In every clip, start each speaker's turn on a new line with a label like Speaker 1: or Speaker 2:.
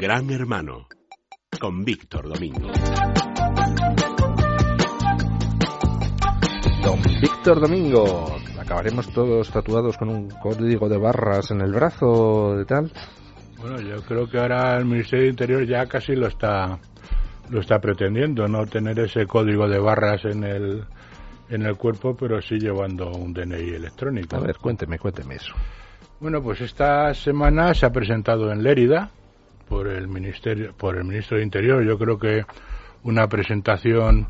Speaker 1: Gran Hermano con Víctor Domingo.
Speaker 2: Don Víctor Domingo, acabaremos todos tatuados con un código de barras en el brazo de tal.
Speaker 3: Bueno, yo creo que ahora el Ministerio de Interior ya casi lo está lo está pretendiendo, no tener ese código de barras en el en el cuerpo, pero sí llevando un DNI electrónico.
Speaker 2: A ver, cuénteme, cuénteme eso.
Speaker 3: Bueno, pues esta semana se ha presentado en Lérida por el ministerio, por el ministro de Interior. Yo creo que una presentación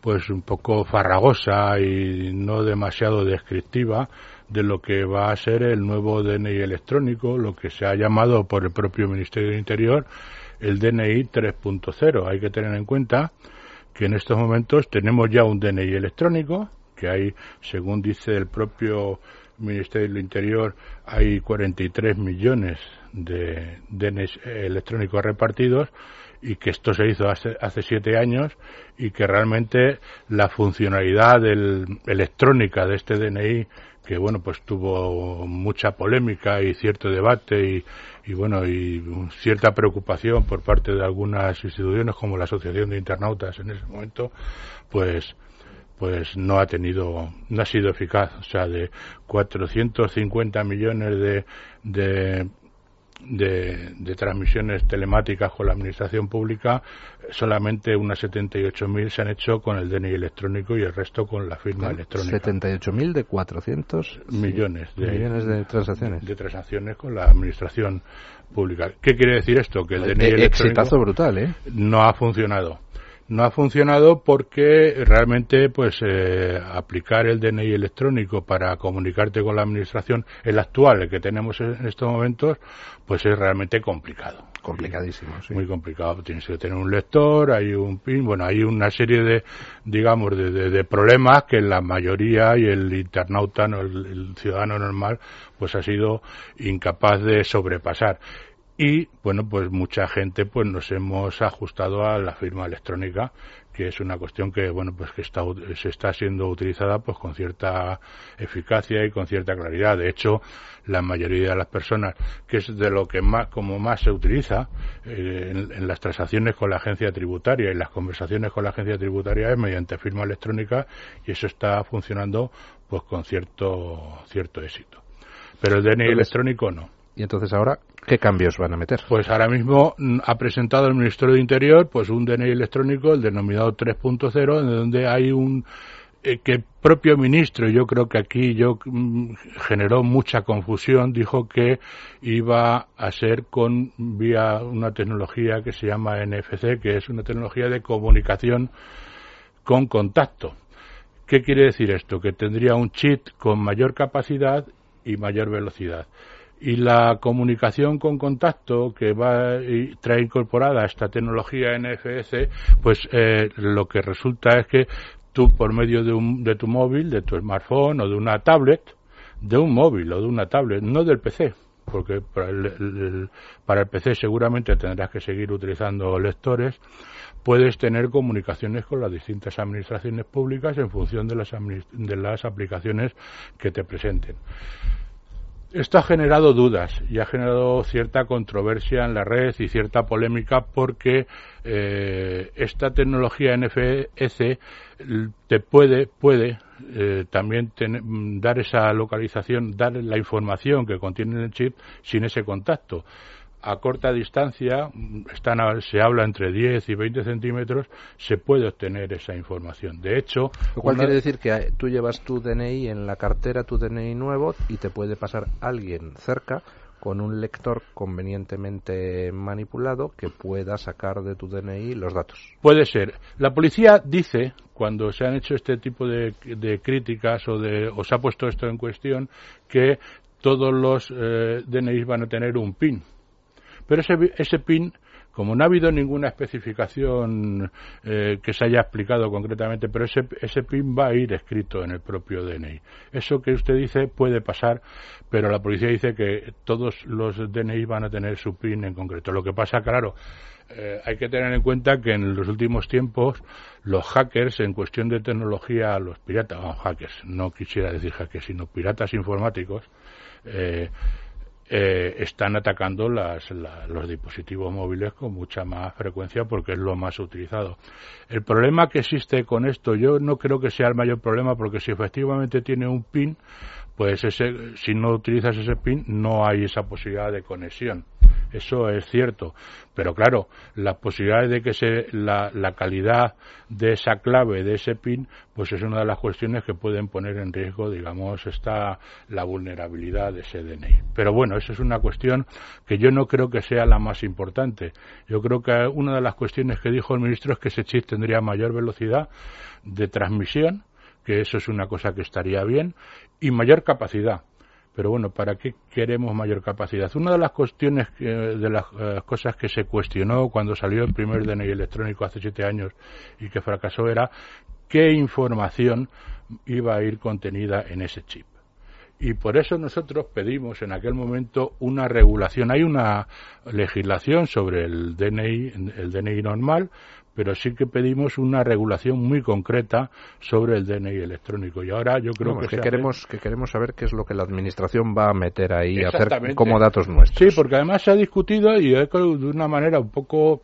Speaker 3: pues un poco farragosa y no demasiado descriptiva de lo que va a ser el nuevo DNI electrónico, lo que se ha llamado por el propio Ministerio de Interior el DNI 3.0. Hay que tener en cuenta que en estos momentos tenemos ya un DNI electrónico, que hay, según dice el propio Ministerio del Interior, hay 43 millones de DNIs electrónicos repartidos y que esto se hizo hace, hace siete años y que realmente la funcionalidad del, electrónica de este DNI que bueno pues tuvo mucha polémica y cierto debate y, y bueno y cierta preocupación por parte de algunas instituciones como la Asociación de Internautas en ese momento pues pues no ha tenido no ha sido eficaz o sea de 450 millones de, de de, de, transmisiones telemáticas con la administración pública, solamente unas 78.000 se han hecho con el DNI electrónico y el resto con la firma electrónica.
Speaker 2: 78.000 de 400
Speaker 3: millones de,
Speaker 2: millones de transacciones.
Speaker 3: De transacciones con la administración pública. ¿Qué quiere decir esto? Que el DNI electrónico
Speaker 2: brutal, ¿eh?
Speaker 3: no ha funcionado no ha funcionado porque realmente pues eh, aplicar el DNI electrónico para comunicarte con la administración el actual el que tenemos en estos momentos pues es realmente complicado.
Speaker 2: Complicadísimo sí.
Speaker 3: muy complicado. Tienes que tener un lector hay un pin bueno hay una serie de digamos de, de, de problemas que la mayoría y el internauta el, el ciudadano normal pues ha sido incapaz de sobrepasar y bueno pues mucha gente pues nos hemos ajustado a la firma electrónica que es una cuestión que bueno pues que está se está siendo utilizada pues con cierta eficacia y con cierta claridad. De hecho la mayoría de las personas que es de lo que más como más se utiliza eh, en, en, las transacciones con la agencia tributaria y las conversaciones con la agencia tributaria es mediante firma electrónica y eso está funcionando pues con cierto cierto éxito. Pero el DNI Entonces, electrónico no
Speaker 2: y entonces ahora, ¿qué cambios van a meter?
Speaker 3: Pues ahora mismo ha presentado el Ministerio de Interior pues un DNI electrónico, el denominado 3.0, en donde hay un eh, que propio ministro, yo creo que aquí yo mm, generó mucha confusión, dijo que iba a ser con vía una tecnología que se llama NFC, que es una tecnología de comunicación con contacto. ¿Qué quiere decir esto? Que tendría un chip con mayor capacidad y mayor velocidad y la comunicación con contacto que va y trae incorporada esta tecnología NFC, pues eh, lo que resulta es que tú por medio de, un, de tu móvil, de tu smartphone o de una tablet, de un móvil o de una tablet, no del PC, porque para el, para el PC seguramente tendrás que seguir utilizando lectores, puedes tener comunicaciones con las distintas administraciones públicas en función de las, de las aplicaciones que te presenten. Esto ha generado dudas y ha generado cierta controversia en la red y cierta polémica porque eh, esta tecnología NFC te puede, puede eh, también dar esa localización, dar la información que contiene el chip sin ese contacto a corta distancia, están, se habla entre 10 y 20 centímetros, se puede obtener esa información. De hecho...
Speaker 2: Lo cual una... quiere decir que tú llevas tu DNI en la cartera, tu DNI nuevo, y te puede pasar alguien cerca con un lector convenientemente manipulado que pueda sacar de tu DNI los datos.
Speaker 3: Puede ser. La policía dice, cuando se han hecho este tipo de, de críticas o, de, o se ha puesto esto en cuestión, que todos los eh, DNI van a tener un PIN pero ese, ese PIN, como no ha habido ninguna especificación eh, que se haya explicado concretamente, pero ese, ese PIN va a ir escrito en el propio DNI. Eso que usted dice puede pasar, pero la policía dice que todos los DNI van a tener su PIN en concreto. Lo que pasa, claro, eh, hay que tener en cuenta que en los últimos tiempos los hackers en cuestión de tecnología, los piratas, no, hackers, no quisiera decir hackers, sino piratas informáticos, eh, eh, están atacando las, los dispositivos móviles con mucha más frecuencia porque es lo más utilizado. El problema que existe con esto, yo no creo que sea el mayor problema porque si efectivamente tiene un PIN, pues ese, si no utilizas ese PIN no hay esa posibilidad de conexión. Eso es cierto. Pero claro, las posibilidades de que se, la, la, calidad de esa clave, de ese PIN, pues es una de las cuestiones que pueden poner en riesgo, digamos, está la vulnerabilidad de ese DNI. Pero bueno, eso es una cuestión que yo no creo que sea la más importante. Yo creo que una de las cuestiones que dijo el ministro es que ese chip tendría mayor velocidad de transmisión, que eso es una cosa que estaría bien, y mayor capacidad. Pero bueno, ¿para qué queremos mayor capacidad? Una de las cuestiones, de las eh, cosas que se cuestionó cuando salió el primer DNI electrónico hace siete años y que fracasó era qué información iba a ir contenida en ese chip. Y por eso nosotros pedimos en aquel momento una regulación. Hay una legislación sobre el DNI, el DNI normal, pero sí que pedimos una regulación muy concreta sobre el DNI electrónico. Y ahora yo creo
Speaker 2: que, queremos que queremos saber qué es lo que la administración va a meter ahí, a hacer como datos nuestros.
Speaker 3: Sí, porque además se ha discutido y de una manera un poco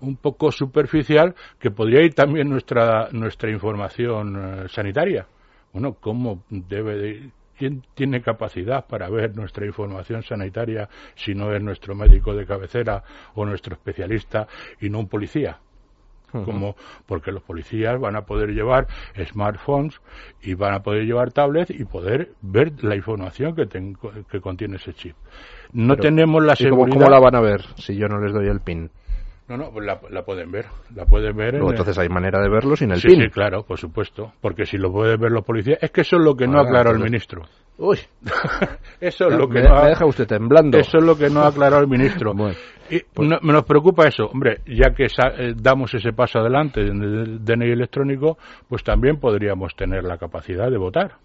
Speaker 3: un poco superficial que podría ir también nuestra nuestra información eh, sanitaria. Bueno, cómo debe de, ¿Quién tiene capacidad para ver nuestra información sanitaria si no es nuestro médico de cabecera o nuestro especialista y no un policía? como porque los policías van a poder llevar smartphones y van a poder llevar tablets y poder ver la información que, que contiene ese chip. No tenemos la seguridad.
Speaker 2: Cómo, la van a ver si yo no les doy el pin?
Speaker 3: No, no, pues la, pueden ver. La pueden ver.
Speaker 2: entonces hay manera de verlo sin el pin.
Speaker 3: Sí, claro, por supuesto. Porque si lo pueden ver los policías. Es que eso es lo que no aclaró el ministro.
Speaker 2: Uy,
Speaker 3: eso es lo que
Speaker 2: me, no deja usted temblando.
Speaker 3: Eso es lo que no ha aclarado el ministro. y pues me nos preocupa eso, hombre, ya que eh, damos ese paso adelante en el DNI electrónico, pues también podríamos tener la capacidad de votar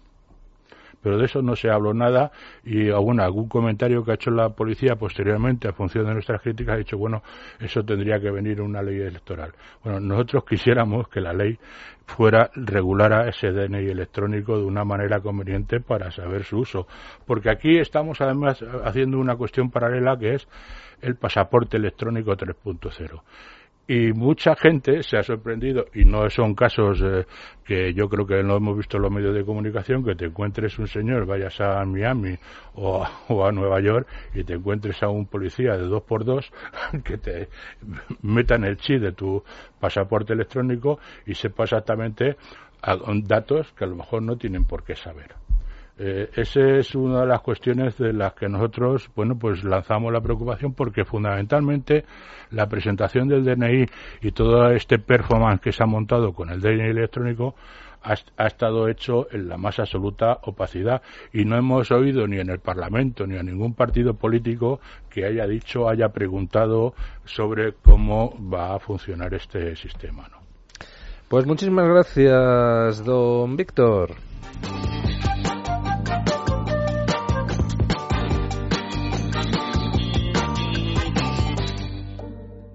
Speaker 3: pero de eso no se habló nada y algún comentario que ha hecho la policía posteriormente a función de nuestras críticas ha dicho, bueno, eso tendría que venir en una ley electoral. Bueno, nosotros quisiéramos que la ley fuera regulara ese DNI electrónico de una manera conveniente para saber su uso, porque aquí estamos además haciendo una cuestión paralela que es el pasaporte electrónico 3.0 y mucha gente se ha sorprendido, y no son casos eh, que yo creo que no hemos visto en los medios de comunicación, que te encuentres un señor, vayas a Miami o a, Nueva York y te encuentres a un policía de dos por dos que te metan el chip de tu pasaporte electrónico y sepa exactamente datos que a lo mejor no tienen por qué saber. Eh, esa es una de las cuestiones de las que nosotros, bueno, pues lanzamos la preocupación porque fundamentalmente la presentación del DNI y todo este performance que se ha montado con el DNI electrónico ha, estado hecho en la más absoluta opacidad y no hemos oído ni en el Parlamento ni a ningún partido político que haya dicho, haya preguntado sobre cómo va a funcionar este sistema.
Speaker 2: Pues muchísimas gracias, don Víctor.